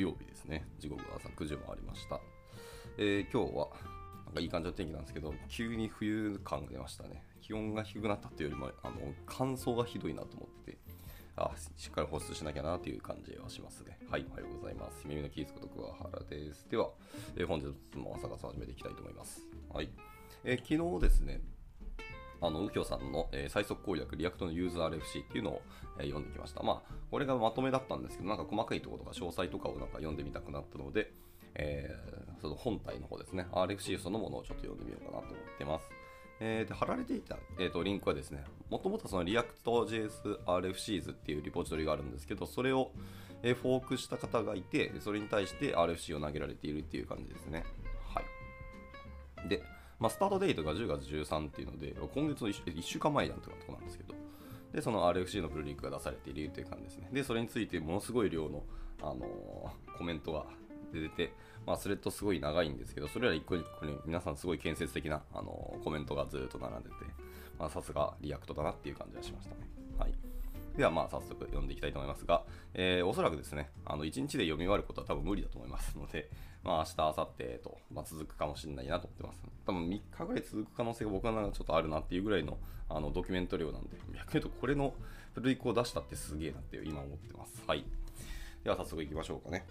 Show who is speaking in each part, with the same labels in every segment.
Speaker 1: 木曜日ですね。時刻は朝9時を回りました。えー、今日は、なんかいい感じの天気なんですけど、急に冬感が出ましたね。気温が低くなったっていうよりも、あの乾燥がひどいなと思ってあ、しっかり保湿しなきゃなという感じはしますね。はい、おはようございます。ゆめみのキースこと桑原です。では、えー、本日も朝活始めていきたいと思います。はい。えー、昨日ですね、あの、右京さんの、えー、最速攻略、 React の use RFC っていうのを、えー、読んできました。まあ、これがまとめだったんですけど、なんか細かいところとか詳細とかをなんか読んでみたくなったので、えー、その本体の方ですね、RFC そのものをちょっと読んでみようかなと思ってます。えー、で貼られていた、えーと、リンクはですね、もともとその React.js RFCs っていうリポジトリがあるんですけど、それを、えー、フォークした方がいて、それに対して RFC を投げられているっていう感じですね。はい。で、まあ、スタートデートが10月13っていうので、今月の 1, 1週間前やんとかとこなんですけど、で、その RFC のプルリクが出されているという感じですね。で、それについてものすごい量の、あのー、コメントが出てて、まあ、スレッドすごい長いんですけど、それら一個一個に皆さんすごい建設的な、あのー、コメントがずっと並んでて、ま、さすが React だなっていう感じがしましたね。はい。では、まあ、早速読んでいきたいと思いますが、えー、おそらくですね、あの1日で読み終わることは多分無理だと思いますので、まあ、明日、明後日と、まあ、続くかもしれないなと思ってます。多分3日ぐらい続く可能性が僕はなんかちょっとあるなっていうぐらいのあのドキュメント量なんで、逆に言うとこれのプルリクを出したってすげえなって今思ってます。はい。では早速行きましょうかね。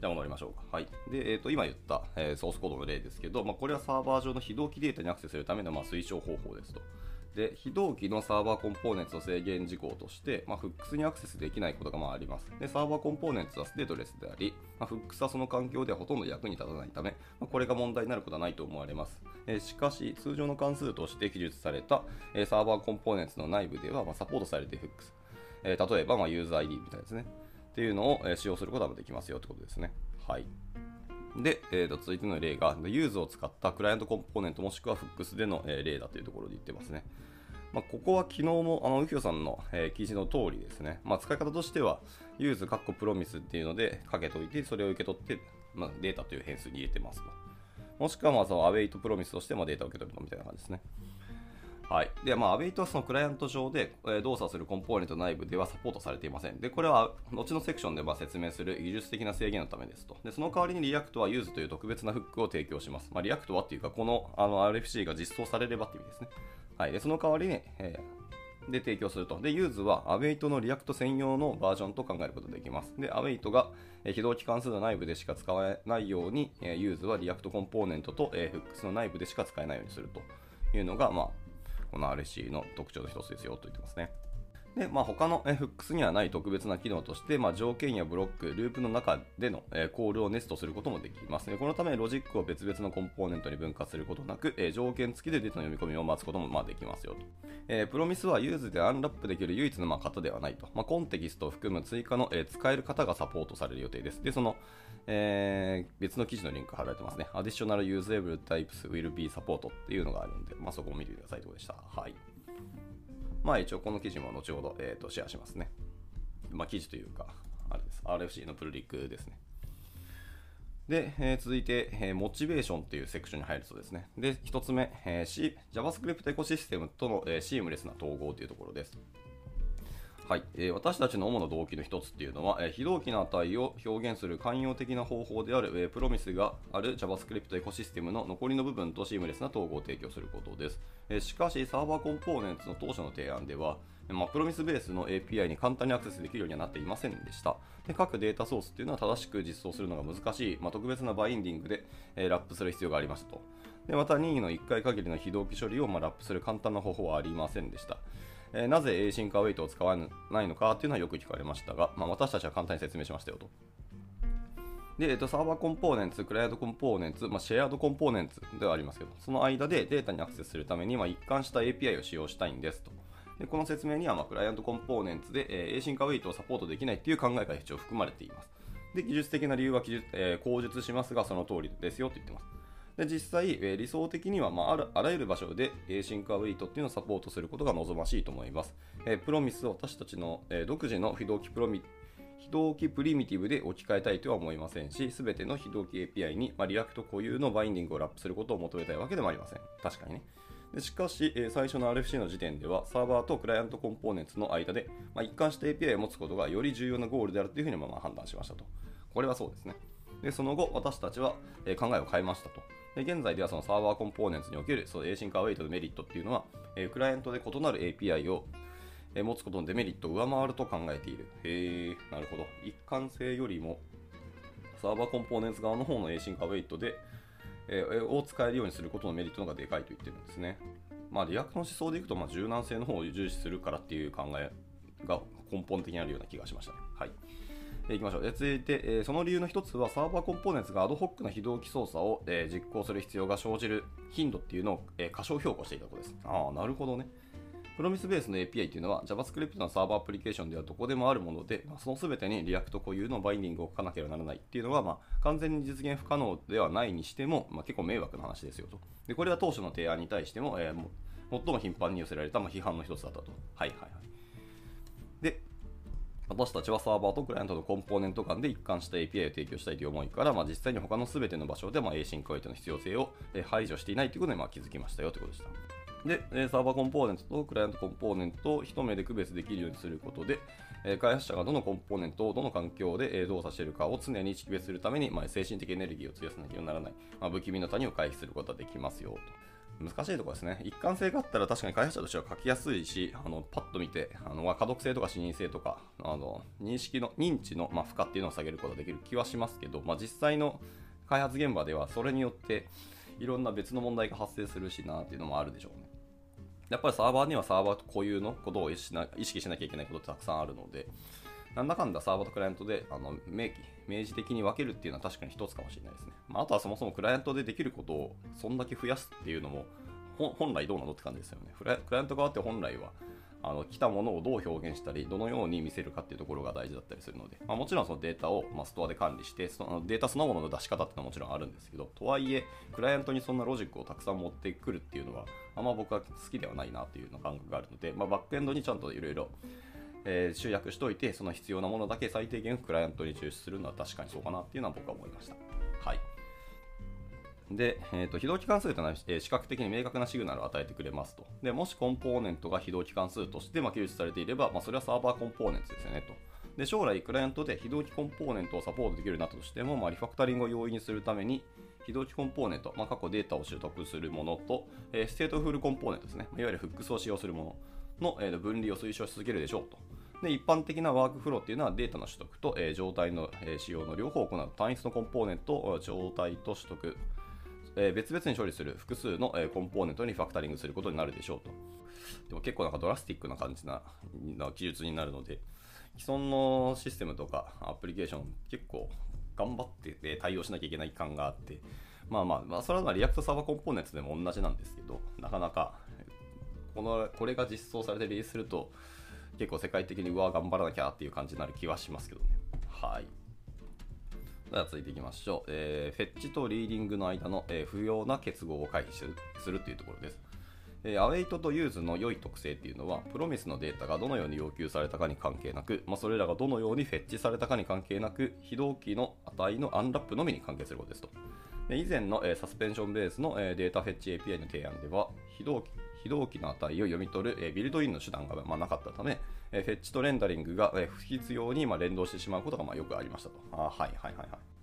Speaker 1: じゃあ戻りましょうか。はい。で、えー、と今言った、えー、ソースコードの例ですけど、まあ、これはサーバー上の非同期データにアクセスするためのまあ推奨方法ですと。で、非同期の server components の制限事項として、まあ、 hooks にアクセスできないことがまああります。で、 server components はステートレスであり、まあ、 hooks はその環境ではほとんど役に立たないため、まあ、これが問題になることはないと思われます。え、しかし、通常の関数として記述された、え、 server components の内部では、まあ、サポートされている hooks。え、例えば、まあ、ユーザー ID みたいですね。っていうのを、使用することができますよってことですね。はい。で、えー、と続いての例が、 use を使ったクライアントコンポーネントもしくは hooks での、え例だというところで言ってますね。まあ、ここは昨日もあの右京さんの、え、記事の通りですね、まあ、使い方としては、 use カッコ promise っていうのでかけといて、それを受け取って、まあ、データという変数に入れてますと。もしくはまあその await promise としてもデータを受け取るのみたいな感じですね。はい。で、まあ、 await はそのクライアント上で、え動作するコンポーネント内部ではサポートされていません。で、これは後のセクションでま説明する技術的な制限のためですと。で、その代わりに React は use という特別なフックを提供します。まあ、 React はっていうか、このあの RFC が実装されればっていう意味ですね。はい。で、その代わりに、えー、で提供すると。で、 use は await の React 専用のバージョンと考えることができます。で、 await が、え非同期関数の内部でしか使えないように、え use は React コンポーネントと、え hooks の内部でしか使えないようにするというのが、まあ、この RFC の特徴の一つですよと言ってますね。で、まあ、他の FX にはない特別な機能として、まあ、条件やブロック、ループの中での、コールをネストすることもできます、ね。このため、ロジックを別々のコンポーネントに分割することなく、条件付きでデータの読み込みを待つこともまあできますよと。えー、 promise は use でアンラップできる唯一のまあ型ではないと。まあ、コンテキストを含む追加の、使える型がサポートされる予定です。で、その、えー、別の記事のリンク貼られてますね。Additional Usable Types will be support っていうのがあるんで、まあ、そこを見てくださいということでした。はい。まあ一応この記事も後ほど、えー、とシェアしますね。まあ記事というか、あれです。RFC のプルリックですね。で、えー、続いて、えー、モチベーションというセクションに入るとですね。で、1つ目、えー、C、JavaScript エコシステムとの、えー、シームレスな統合というところです。はい、えー、私たちの主な動機の一つっていうのは、えー、非同期の値を表現する寛容的な方法である、えー、プロミスがある JavaScript エコシステムの残りの部分とシームレスな統合を提供することです。えー、しかし、サーバーコンポーネンツの当初の提案では、まあ、プロミスベースの API に簡単にアクセスできるようにはなっていませんでした。で各データソースっていうのは正しく実装するのが難しい、まあ、特別なバインディングで、えー、ラップする必要がありましたと。でまた任意の1回限りの非同期処理を、まあ、ラップする簡単な方法はありませんでした。えー、なぜ A シンカーウェイトを使わないのかっていうのはよく聞かれましたが、まあ、私たちは簡単に説明しましたよと。で、えっと、サーバーコンポーネンツ、クライアントコンポーネンツ、まあ、シェアードコンポーネンツではありますけど、その間でデータにアクセスするために、まあ、一貫した API を使用したいんですと。でこの説明には、まあ、クライアントコンポーネンツで、えー、A シンカーウェイトをサポートできないっていう考えが一応含まれています。で、技術的な理由は記述、えー、口述しますが、その通りですよと言ってます。で実際、え、理想的には、まあ、あるあらゆる場所で、えー、シンカーウェイトっていうのをサポートすることが望ましいと思います。えー、 promise を私たちの、え、独自の非同期プロミ非同期プリミティブで置き換えたいとは思いませんし、すべての非同期 API に、まあ、 React 固有のバインディングをラップすることを求めたいわけでもありません。確かにね。でしかし、え、最初の RFC の時点では、サーバーと client components の間で、まあ、一貫して API を持つことがより重要なゴールであるというふうにまあ判断しましたと。これはそうですね。で、その後、私たちは、え考えを変えましたと。で現在ではその server components におけるその async await のメリットっていうのは、えクライアントで異なる API を持つことのデメリットを上回ると考えている。へえ、なるほど。一貫性よりも、 server components 側の方の async await で、えー、を使えるようにすることのメリットの方がでかいと言ってるんですね。まあ、 React の思想でいくと、まあ、柔軟性の方を重視するからっていう考えが根本的にあるような気がしましたね。はい。いきましょう。続いて、その理由の一つは、 server components がアドホックな非同期操作を、実行する必要が生じる頻度っていうのを、過小評価していたことです。ああ、なるほどね。 promise ベースの API というのは JavaScript のサーバーアプリケーションではどこでもあるもので、その全てに React 固有のバインディングを書かなければならないっていうのは、まあ、完全に実現不可能ではないにしても、まあ、結構迷惑な話ですよと。でこれは当初の提案に対しても、えー、最も頻繁に寄せられた、まあ、批判の一つだったと。はいはいはい。私たちはサーバーとクライアントのコンポーネント間で一貫した API を提供したいという思いから、まあ、実際に他の全ての場所で、まあ、 async await の必要性を排除していないということにまあ気づきましたよということでした。で、サーバーコンポーネントとクライアントコンポーネントを一目で区別できるようにすることで、開発者がどのコンポーネントをどの環境で動作しているかを常に識別するために、まあ、精神的エネルギーを費やさなければならない、まあ、不気味の谷を回避することができますよと。難しいところですね。一貫性があったら確かに開発者としては書きやすいし、あのパッと見て、あの可読性とか視認性とか、あの認識の、認知の、まあ、負荷っていうのを下げることができる気はしますけど、まあ、実際の開発現場ではそれによっていろんな別の問題が発生するしなっていうのもあるでしょうね。やっぱりサーバーにはサーバー固有のことを意識しなきゃいけないことってたくさんあるので、なんだかんだサーバーとクライアントであの明記、明示的に分けるっていうのは確かに一つかもしれないですね。まあ、あとはそもそもクライアントでできることをそんだけ増やすっていうのも、本来どうなのって感じですよね。クライアント側って本来はあの来たものをどう表現したり、どのように見せるかっていうところが大事だったりするので、まあ、もちろんそのデータを、まあ、ストアで管理してその、データそのものの出し方っていうのはもちろんあるんですけど、とはいえ、クライアントにそんなロジックをたくさん持ってくるっていうのは、あんま僕は好きではないなっていうの感覚があるので、まあ、バックエンドにちゃんといろいろえ集約しといて、その必要なものだけ最低限クライアントに抽出するのは確かにそうかなっていうのは僕は思いました。はい。で、えーと、非同期関数というのは、えー、視覚的に明確なシグナルを与えてくれますと。でもしコンポーネントが非同期関数として、まあ、記述されていれば、まあ、それはサーバーコンポーネントですよねと。で将来、クライアントで非同期コンポーネントをサポートできるようになったとしても、まあ、リファクタリングを容易にするために、非同期コンポーネント、まあ、カッコデータを取得するものと、えー、ステートフルコンポーネントですね、いわゆる hooks を使用するものの、えー、分離を推奨し続けるでしょうと。で一般的なワークフローっていうのはデータの取得と、えー、状態の、えー、使用の両方を行う単一のコンポーネント、状態と取得、えー、別々に処理する複数の、えー、コンポーネントにファクタリングすることになるでしょうと。でも結構なんかドラスティックな感じなな記述になるので、既存のシステムとかアプリケーション結構頑張って、ね、対応しなきゃいけない感があって、まあまあ、まあ、それは React サーバーコンポーネントでも同じなんですけど、なかなかこのこれが実装されてリリースすると、結構世界的にうわ頑張らなきゃっていう感じになる気はしますけどね。はい。では続いていきましょう。えー、 fetch と reading の間の、えー、不要な結合を回避するというところです。えー、 await と use の良い特性っていうのは、 promise のデータがどのように要求されたかに関係なく、まあ、それらがどのように fetch されたかに関係なく、非同期の値の unwrap のみに関係することですと。で以前の、えー、サスペンションベースの、えー、データ fetch API の提案では、非同期非同期の値を読み取る、えー、ビルドインの手段が、まあ、なかったため、えー、 fetch とレンダリングが、えー、不必要に、まあ、連動してしまうことが、まあ、よくありましたと。あはいはいはいはい。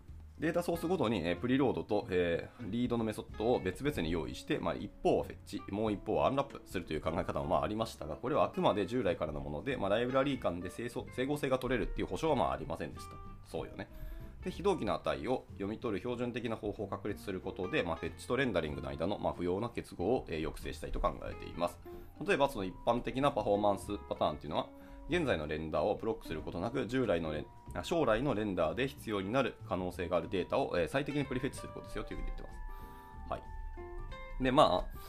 Speaker 1: データソースごとに、え、 preload と、え、 read のメソッドを別々に用意して、まあ、一方を fetch、もう一方を unwrap するという考え方もまあありましたが、これはあくまで従来からのもので、まあ、ライブラリー間で整合性が取れるっていう保証はまあありませんでした。そうよね。で非同期の値を読み取る標準的な方法を確立することで、まあ、フェッチとレンダリングの間の、まあ、不要な結合を、え、抑制したいと考えています。例えば、その一般的なパフォーマンスパターンというのは、現在のレンダーをブロックすることなく、従来の将来のレンダーで必要になる可能性があるデータを、え最適にプリフェッチすることですよというふうに言ってます。はい。で、まあ、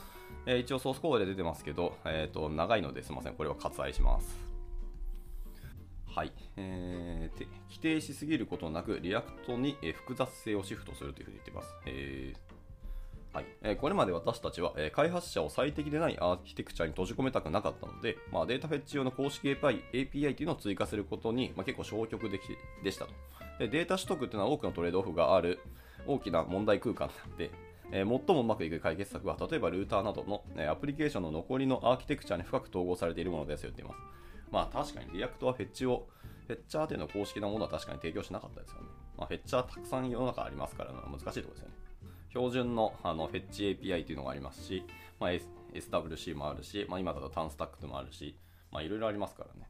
Speaker 1: えー、一応ソースコードで出てますけど、えーと、長いのですみません、これは割愛します。はい、えー、規定しすぎることなく、 React に複雑性をシフトするというふうに言ってます。えーはいえこれまで私たちは、え開発者を最適でないアーキテクチャに閉じ込めたくなかったので、まあ、データ fetch 用の公式 API, API というのを追加することに、まあ、結構消極的でしたとで。データ取得というのは多くのトレードオフがある大きな問題空間なので、えー、最もうまくいく解決策は、例えばルーターなどの、えアプリケーションの残りのアーキテクチャに深く統合されているものですよっています。まあ確かに React は fetch を、 fetcher というの公式なものは確かに提供しなかったですよね。まあ、 fetcher たくさん世の中ありますから、難しいところですよね。標準のあのフェッチ API というのがありますし、まあ、SWC もあるし、まあ、今だと TanStack ともあるし、まあ、いろいろありますからね。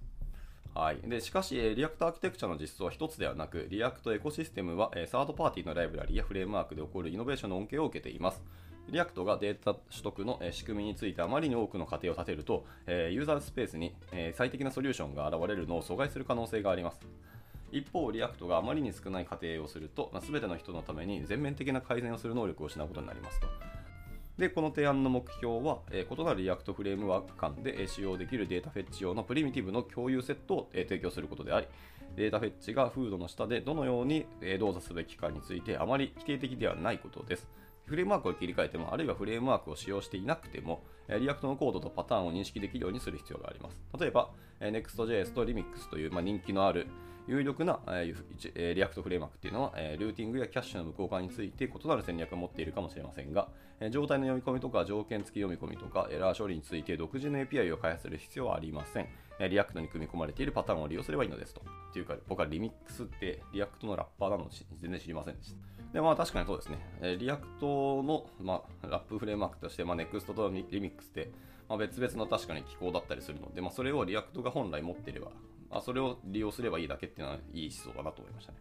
Speaker 1: はい、でしかし、 React アーキテクチャの実装は1つではなく、 React エコシステムはサードパーティーのライブラリやフレームワークで起こるイノベーションの恩恵を受けています。 React がデータ取得の仕組みについてあまりに多くの仮定を立てると、ユーザースペースに最適なソリューションが現れるのを阻害する可能性があります。一方、 React があまりに少ない仮定をすると、まあ、全ての人のために全面的な改善をする能力を失うことになりますと。で、この提案の目標は、えー、異なる React フレームワーク間で使用できるデータ fetch 用の primitive の共有セットを、えー、提供することであり、データ fetch が hood の下でどのように、えー、動作すべきかについてあまり規定的ではないことです。フレームワークを切り替えても、あるいはフレームワークを使用していなくても、React のコードとパターンを認識できるようにする必要があります。例えば、Next.js と Remix という、まあ、人気のある有力な、え、 React フレームワークっていうのは、え、ルーティングやキャッシュの無効化について異なる戦略を持っているかもしれませんが、え、状態の読み込みとか条件付き読み込みとかエラー処理について独自の API を開発する必要はありません。 React に組み込まれているパターンを利用すればいいのですと。っていうか、僕はリミックスって React の wrapper なの全然知りませんでした。で、まあ確かにそうですね。 React の、まあ、 wrap フレームワークとして、まあ、NEXT とリミックスって、まあ、別々の確かに機構だったりするので、まあ、それを React が本来持っていれば、あそれを利用すればいいだけっていうのはいい思想だなと思いましたね。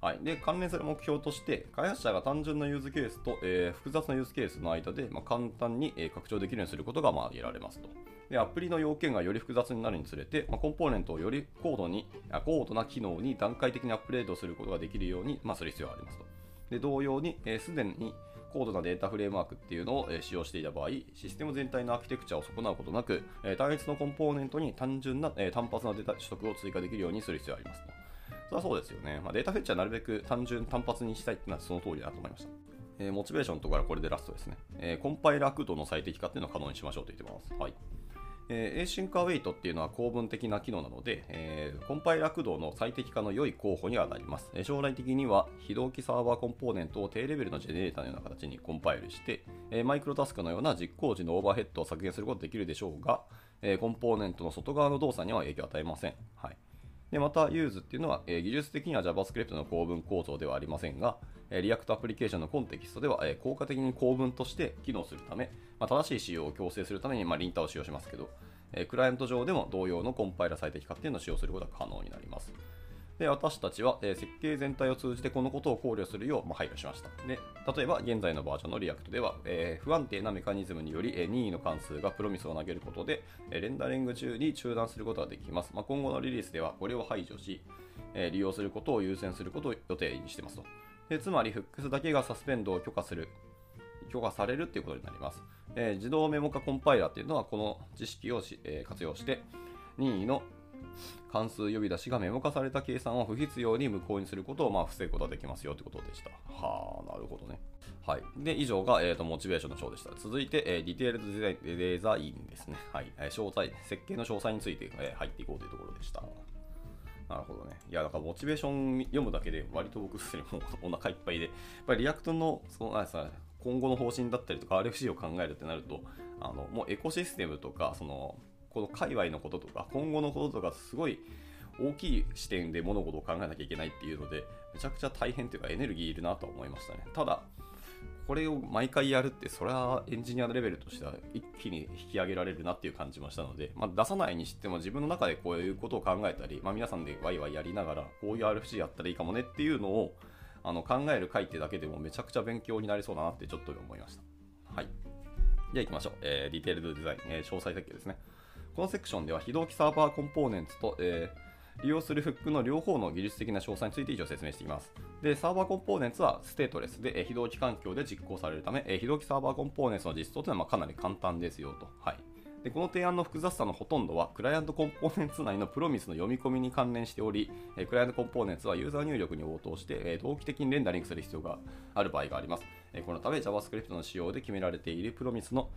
Speaker 1: はい、で関連する目標として、開発者が単純なユーズケースと、えー、複雑なユーズケースの間で、まあ、簡単に、えー、拡張できるようにすることが、まあ、挙げられますと。でアプリの要件がより複雑になるにつれて、まあ、コンポーネントをより高度に高度な機能に段階的にアップデートすることができるように、まあ、する必要がありますと。で同様に、す、えー、で、に高度なデータフレームワークっていうのを使用していた場合、システム全体のアーキテクチャを損なうことなく、単一のコンポーネントに単純な単発なデータ取得を追加できるようにする必要がありますと。それはそうですよね。まあ、データフェッチはなるべく単純単発にしたいっていうのはその通りだと思いました。えー、モチベーションのところはこれでラストですね。えー、コンパイラー駆動の最適化っていうのを可能にしましょうと言ってます。はい。えー、エーシンカーウェイトっていうのは構文的な機能なので、えー、コンパイラ駆動の最適化の良い候補にはなります。えー、将来的には非同期サーバーコンポーネントを低レベルのジェネレーターのような形にコンパイルして、えマイクロタスクのような実行時のオーバーヘッドを削減することができるでしょうが、えコンポーネントの外側の動作には影響を与えません。はいでまた、 use っていうのは、え技術的には JavaScript の構文構造ではありませんが、え React アプリケーションのコンテキストでは、え効果的に構文として機能するため、まあ、正しい使用を強制するために、まあ、 linter を使用しますけど、えクライアント上でも同様のコンパイラ最適化っていうのを使用することが可能になります。で私たちは、え設計全体を通じてこのことを考慮するよう、ま配慮しました。で例えば、現在のバージョンの React では、え不安定なメカニズムにより、え任意の関数が promise を投げることで、えレンダリング中に中断することができます。まあ、今後のリリースではこれを排除し、え利用することを優先することを予定にしていますと。でつまり、 hooks だけが suspend を許可する許可されるということになります。えー、自動メモ化コンパイラーというのはこの知識をえー、活用して任意の関数呼び出しがメモ化された計算を不必要に無効にすることをまあ防ぐことができますよということでした。はあ、なるほどね。はい。で、以上が、えーと、モチベーションの章でした。続いて、えー、 detailed design ですね。はい。えー、詳細、設計の詳細について、えー、入っていこうというところでした。なるほどね。いや、だからモチベーション読むだけで割と僕すでにもうお腹いっぱいで、やっぱり React の、その、あさ、今後の方針だったりとか RFC を考えるってなるとあのもうエコシステムとかそのこの界隈のこととか今後のこととかすごい大きい視点で物事を考えなきゃいけないっていうのでめちゃくちゃ大変というかエネルギーいるなと思いましたねただこれを毎回やるってそれはエンジニアのレベルとしては一気に引き上げられるなっていう感じもしたので、まあ、出さないにしても自分の中でこういうことを考えたり、まあ、皆さんでワイワイやりながらこういう RFC やったらいいかもねっていうのをあの考える回ってだけでもめちゃくちゃ勉強になりそうだなってちょっと思いました。はい。では行きましょう。えー、ディテールドデザイン、えー、詳細設計ですね。このセクションでは非同期サーバーコンポーネンツと、えー、利用するフックの両方の技術的な詳細について以上説明していきます。で、サーバーコンポーネンツはステートレスで、え、非同期環境で実行されるため、え、非同期サーバーコンポーネンツの実装というのはまかなり簡単ですよと。はい。でこの提案の複雑さのほとんどはクライアントコンポーネンツ内のプロミスの読み込みに関連しており、えクライアントコンポーネンツはユーザー入力に応答して、え同期的にレンダリングする必要がある場合があります。このため JavaScript の仕様で決められているプロミスの、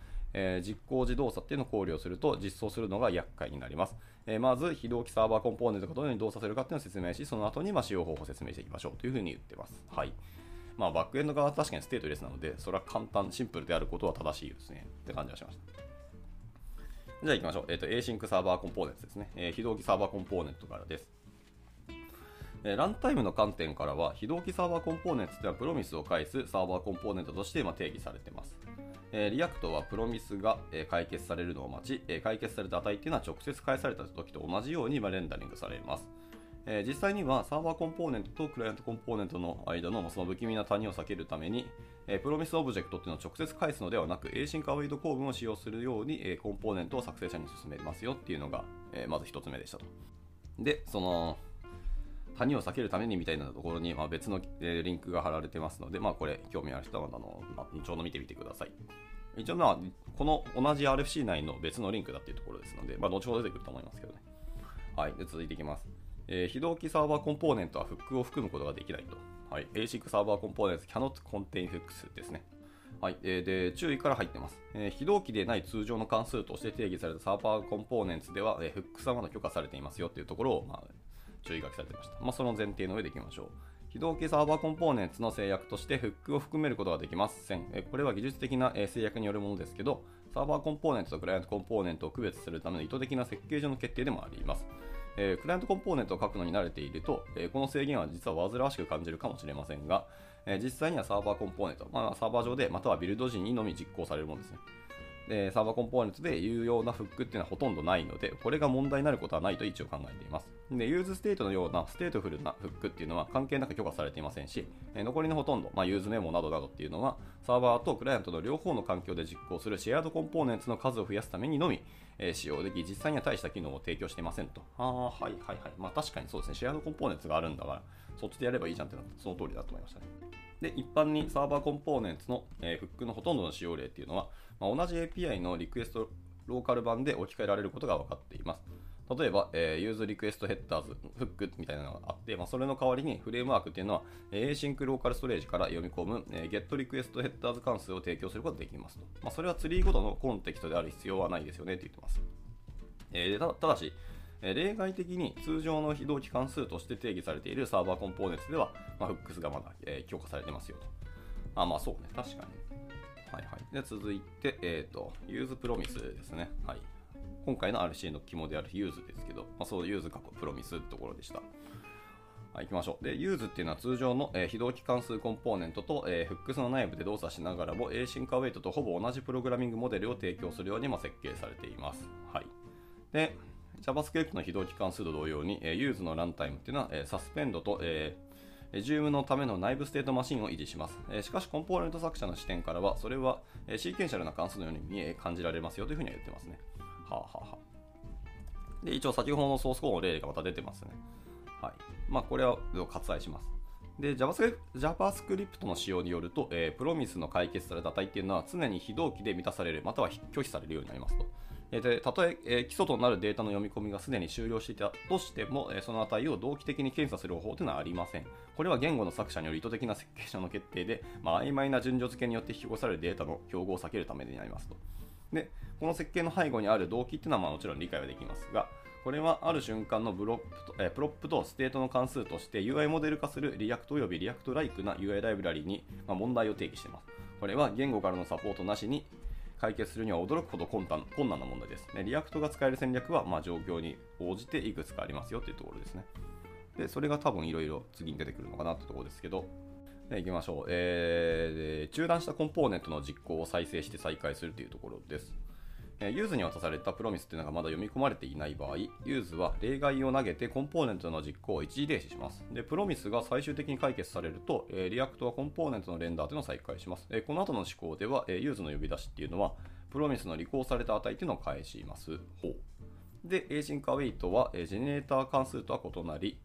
Speaker 1: 実行自動作っていうのを考慮すると実装するのが厄介になります。まず非同期サーバーコンポーネントがどのように動作するかっていうのを説明し、その後にま使用方法を説明していきましょうというふうに言ってます。はい。まあ、バックエンド側は確かにステートレスなので、それは簡単、シンプルであることは正しいですね。って感じがしました。じゃあ行きましょう。えっ、と、Async サーバーコンポーネントですね。えー非同期サーバーコンポーネントからです。えランタイムの観点からは、非同期サーバーコンポーネントでは promise を返すサーバーコンポーネントとして定義されています。えー、 React は promise が、え解決されるのを待ち、え解決された値っていうのは直接返された時と同じようにレンダリングされます。え実際にはサーバーコンポーネントとクライアントコンポーネントの間のその不気味な谷を避けるために、え Promise オブジェクトっていうのを直接返すのではなく、Async Await 構文を使用するように、えコンポーネントを作成者に勧めますよっていうのが、えまず一つ目でしたと。で、その、谷を避けるためにみたいなところに、まあ、別の、えーリンクが貼られてますので、まあ、これ、興味ある人はあの、まあ、後ほど見てみてください。一応、まあ、この同じ RFC 内の別のリンクだっていうところですので、まあ、後ほど出てくると思いますけどね。はい、で続いていきます。えー非同期サーバーコンポーネントはフックを含むことができないと。はい、Async サーバーコンポーネント cannot contain hooks ですね。はい、えーで注意から入ってます、えー非同期でない通常の関数として定義されたサーバーコンポーネンツでは、えーフックスはまだ許可されていますよっていうところを、まあ、注意書きされてました。まあ、その前提の上でいきましょう。非同期サーバーコンポーネンツの制約としてフックを含めることができません。これは技術的な制約によるものですけど、サーバーコンポーネントとクライアントコンポーネントを区別するための意図的な設計上の決定でもあります。えクライアントコンポーネントを書くのに慣れていると、えこの制限は実は煩わしく感じるかもしれませんが、え実際にはサーバーコンポーネント、まあ、サーバー上でまたはビルド時にのみ実行されるものですね。でサーバーコンポーネントで有用なフックっていうのはほとんどないので、これが問題になることはないと一応考えています。で、 useState のようなステートフルなフックっていうのは関係なく許可されていませんし、え残りのほとんど、まあ、 useMemo などなどっていうのは、サーバーとクライアントの両方の環境で実行する Shared コンポーネントの数を増やすためにのみ、えー使用でき、実際には大した機能を提供していませんと。ああ、はいはいはい。まあ確かにそうですね。 Shared コンポーネントがあるんだから、そっちでやればいいじゃんってなったその通りだと思いましたね。で、一般に Server Components の、えーフックのほとんどの使用例っていうのは、まあ、同じ API のリクエストローカル版で置き換えられることが分かっています。例えば、えー、 useRequestHeaders、フックみたいなのがあって、まあ、それの代わりにフレームワークっていうのは、えー Async ローカルストレージから読み込む、えー Get リクエストヘッダーズ関数を提供することができますと。まあ、それはツリーごとのコンテキストである必要はないですよねって言ってます。えーただし、例外的に通常の非同期関数として定義されている Server Components では、まあ、 Hooks がまだ、えー許可されてますよと。あ、まあそうね、確かに。はいはい。で、続いて、えっ、と、 use Promise ですね。はい。今回の RC の肝であるユーズですけど、まあ、そう use カッコ Promise ってところでした。はい、行きましょう。で、 use っていうのは通常の、えー非同期関数コンポーネントと、えー、 Hooks の内部で動作しながらも Async Await とほぼ同じプログラミングモデルを提供するようにまあ設計されています。はい。で、JavaScript の非同期関数と同様に、えー、 use のランタイムっていうのは、えー、 suspend と、えーえー resume のための内部ステートマシンを維持します。しかし、コンポーネント作者の視点からは、それは、シーケンシャルな関数のように見え感じられますよというふうには言ってますね。はあ、ははあ、で、一応先ほどのソースコードの例がまた出てますね。はい。まあ、これは割愛します。で、JavaScript, の仕様によると、えープロミスの解決された値っていうのは常に非同期で満たされる、または拒否されるようになりますと。えーでたとええー基礎となるデータの読み込みがすでに終了していたとしても、えーその値を同期的に検査する方法というのはありません。これは言語の作者による意図的な設計上の決定で、まあ、曖昧な順序付けによって引き起こされるデータの競合を避けるためになりますと。で、この設計の背後にある動機っていうのはまあもちろん理解はできますが、これはある瞬間のプロップと、えープロップとステートの関数として UI モデル化する React および React-like な UI ライブラリに、まあ、問題を提起しています。これは言語からのサポートなしに解決するには驚くほど困難困難な問題です。ね、 React が使える戦略はまあ状況に応じていくつかありますよというところですね。で、それが多分いろいろ次に出てくるのかなというところですけど、で行きましょう、えー。中断したコンポーネントの実行を再生して再開するというところです。use に渡された Promise というのがまだ読み込まれていない場合、 use は例外を投げてコンポーネントの実行を一時停止します。で、 Promise が最終的に解決されると、え、 React はコンポーネントのレンダーというのを再開します。えこの後の試行では、え use の呼び出しっていうのは、 Promise の履行された値っていうのを返します。ほう。で、Async Await は、えジェネレーター関数とは異なり、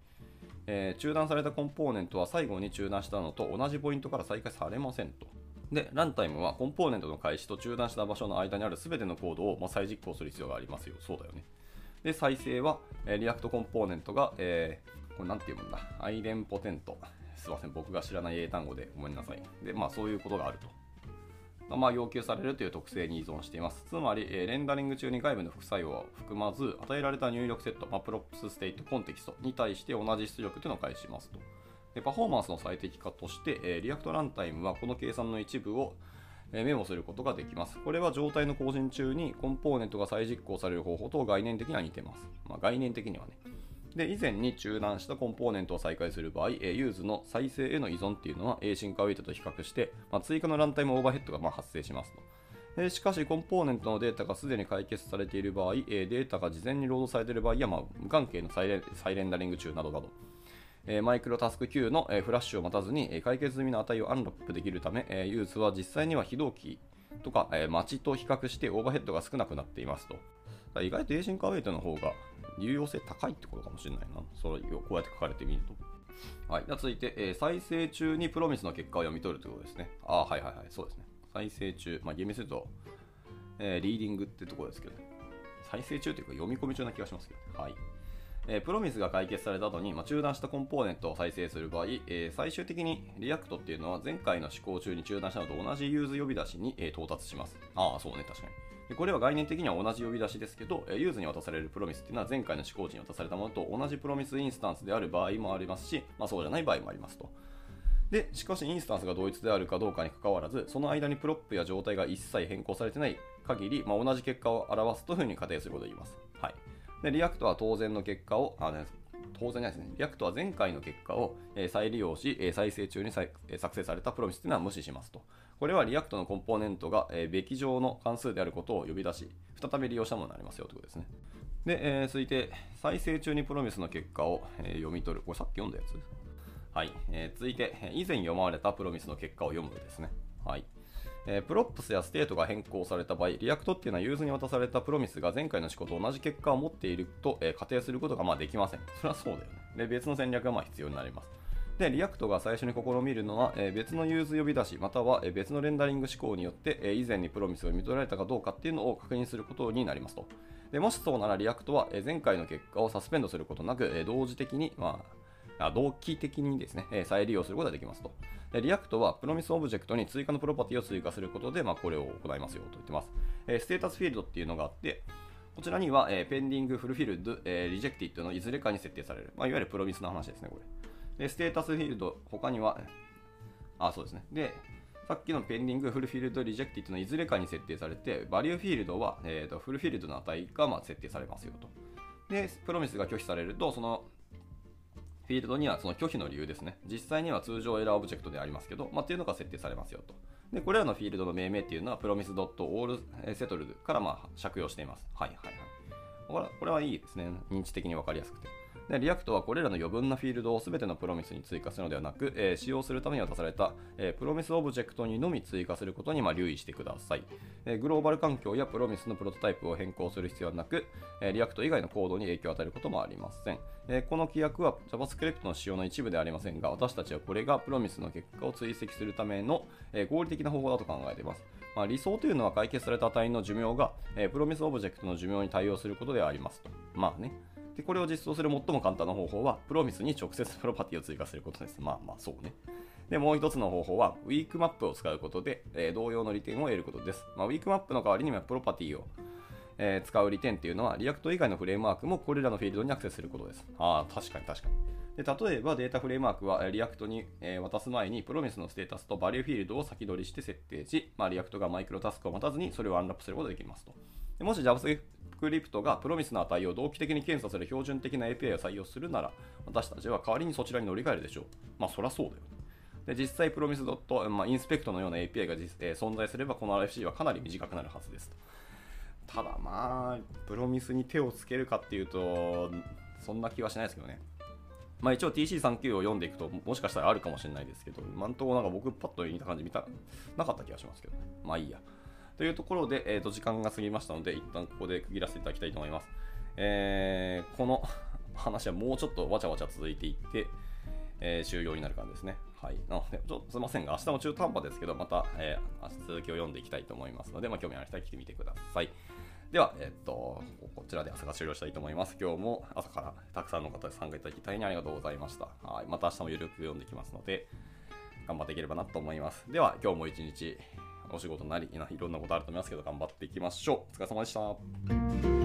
Speaker 1: え中断されたコンポーネントは最後に中断したのと同じポイントから再開されませんと。で、ランタイムはコンポーネントの開始と中断した場所の間にある全てのコードを、ま、再実行する必要がありますよ。そうだよね。で、再生は、えー、React コンポーネントが、えーこれなんて読むんだ？ idempotent。すいません、僕が知らない英単語でごめんなさい。で、まあそういうことがあると。まあ、要求されるという特性に依存しています。つまり、えレンダリング中に外部の副作用を含まず、与えられた入力セット、まあ、 props、ステート、コンテキストに対して同じ出力というのを返しますと。パフォーマンスの最適化として、え、 React ランタイムはこの計算の一部を、メモ化することができます。これは状態の更新中にコンポーネントが再実行される方法と概念的には似てます。まあ、概念的にはね。で、以前に中断したコンポーネントを再開する場合、 use の再生への依存っていうのは A 進化ウェイトと比較して、まあ、追加のランタイムオーバーヘッドがま発生しますと。えしかし、コンポーネントのデータがすでに解決されている場合、えデータが事前にロードされている場合や、まあ、無関係の再レ再レンダリング中などなど、えマイクロタスク Q の、えフラッシュを待たずに、え解決済みの値を unwrap できるため、え use は実際には非同期とか、えー待ちと比較してオーバーヘッドが少なくなっていますと。だから意外と A 進化ウェイトの方が有用性高いってことかもしれないな。それをこうやって書かれてみると。はい、では続いて、え再生中に Promise の結果を読み取るということですね。ああ、はいはいはい、そうですね。再生中、まあ、厳密に言うと、えー reading ってところですけどね。再生中というか読み込み中な気がしますけどね。はい。え Promise が解決された後に、ま、中断したコンポーネントを再生する場合、え最終的に React っていうのは前回の試行中に中断したのと同じ use 呼び出しに、え到達します。ああ、そうね、確かに。でこれは概念的には同じ呼び出しですけど、 use に渡される Promise っていうのは前回の試行時に渡されたものと同じ Promise インスタンスである場合もありますし、まあ、そうじゃない場合もありますと。で、しかしインスタンスが同一であるかどうかにかかわらず、その間にプロップや状態が一切変更されてない限り、まあ、同じ結果を表すというふうに仮定することができます。はい。で、 React は当然の結果を、あ、当然ないですね。 React は前回の結果を、え再利用し、え再生中に再えー作成された Promise というのは無視しますと。これは React のコンポーネントが、えべき等の関数であることを呼び出し、再び利用したものになりますよということですね。で、えー続いて、再生中に Promise の結果を、え読み取る。これさっき読んだやつ？はい、えー続いて、以前読まれた Promise の結果を読むですね。はい。えー props やステートが変更された場合、 React っていうのは use に渡された Promise が前回の試行と同じ結果を持っていると、えー仮定することがまあできません。それはそうだよね。で、別の戦略がまあ必要になります。で、 React が最初に試みるのは、えー別の use 呼び出し、またはえ別のレンダリング試行によって、え以前に Promise を読み取られたかどうかっていうのを確認することになりますと。でもしそうなら、 React はえ前回の結果を suspend することなく、え同時的に、ま、あ同期的にですね、えー再利用することができますと。で React は Promise オブジェクトに追加のプロパティを追加することで、まあ、これを行いますよと言ってます。えーステータスフィールドっていうのがあって、こちらには、えー pending、fulfilled、えー rejected のいずれかに設定される。まあ、いわゆる Promise の話ですね、これ。で、ステータスフィールド、他には、あ、そうですね。で、さっきの pending、fulfilled、rejected のいずれかに設定されて、 value フィールドは、えーと fulfilled の値がまあ設定されますよと。で、 Promise が拒否されると、そのフィールドにはその拒否の理由ですね。実際には通常エラーオブジェクトでありますけど、まあ、っていうのが設定されますよと。で、これらのフィールドの命名っていうのは、 Promise.allSettled からまあ借用しています。はいはいはい。これこれはいいですね。認知的に分かりやすくて。で、 React はこれらの余分なフィールドを全ての Promise に追加するのではなく、えー使用するために渡された、えー Promise オブジェクトにのみ追加することにまあ留意してください、えーグローバル環境や Promise のプロトタイプを変更する必要はなく、えー React 以外のコードに影響を与えることもありません。えこの規約は JavaScript の使用の一部ではありませんが、私たちはこれが Promise の結果を追跡するための、え合理的な方法だと考えています。まあ、理想というのは解決された値の寿命が、え Promise オブジェクトの寿命に対応することではありますと。まあね。で、これを実装する最も簡単な方法は、 Promise に直接プロパティを追加することです。まあまあ、そうね。で、もう一つの方法は、 WeakMap を使うことで、えー同様の利点を得ることです。まあ、 WeakMap の代わりにはプロパティを、えー使う利点っていうのは、 React 以外のフレームワークもこれらのフィールドにアクセスすることです。ああ、確かに確かに。で例えばデータフレームワークはえ React に、渡す前に Promise のステータスと value フィールドを先取りして設定し、まあ、 React がマイクロタスクを待たずにそれをアンラップすることができますと。でもし JavaScript クリプトが Promise の値を同期的に検査する標準的な API を採用するなら、私たちは代わりにそちらに乗り換えるでしょう。まあそりゃそうだよ。で実際、 Promise ドット、まあ、 inspect のような API が実、えー存在すれば、この RFC はかなり短くなるはずですと。ただまあ、 Promise に手をつけるかっていうと、そんな気はしないですけどね。まあ一応 TC39 を読んでいくと、もしかしたらあるかもしれないですけど、今んとこなんか僕パッと見た感じ見た、なかった気がしますけどね。まあいいや。というところで、えー、と時間が過ぎましたので、一旦ここで区切らせていただきたいと思います。えーこの 話はもうちょっとわちゃわちゃ続いていって、えー終了になる感じですね。はい。なので、ちょっとすみませんが、明日も中途半端ですけど、また、えー明日続きを読んでいきたいと思いますので、まあ、興味ある人は来てみてください。では、えっと、こちらで朝が終了したいと思います。今日も朝からたくさんの方で参加いただき大変ありがとうございました。はい。また明日もゆるく読んできますので、頑張っていければなと思います。では、今日も一日、お仕事なり、いろんなことあると思いますけど、頑張っていきましょう。お疲れ様でした。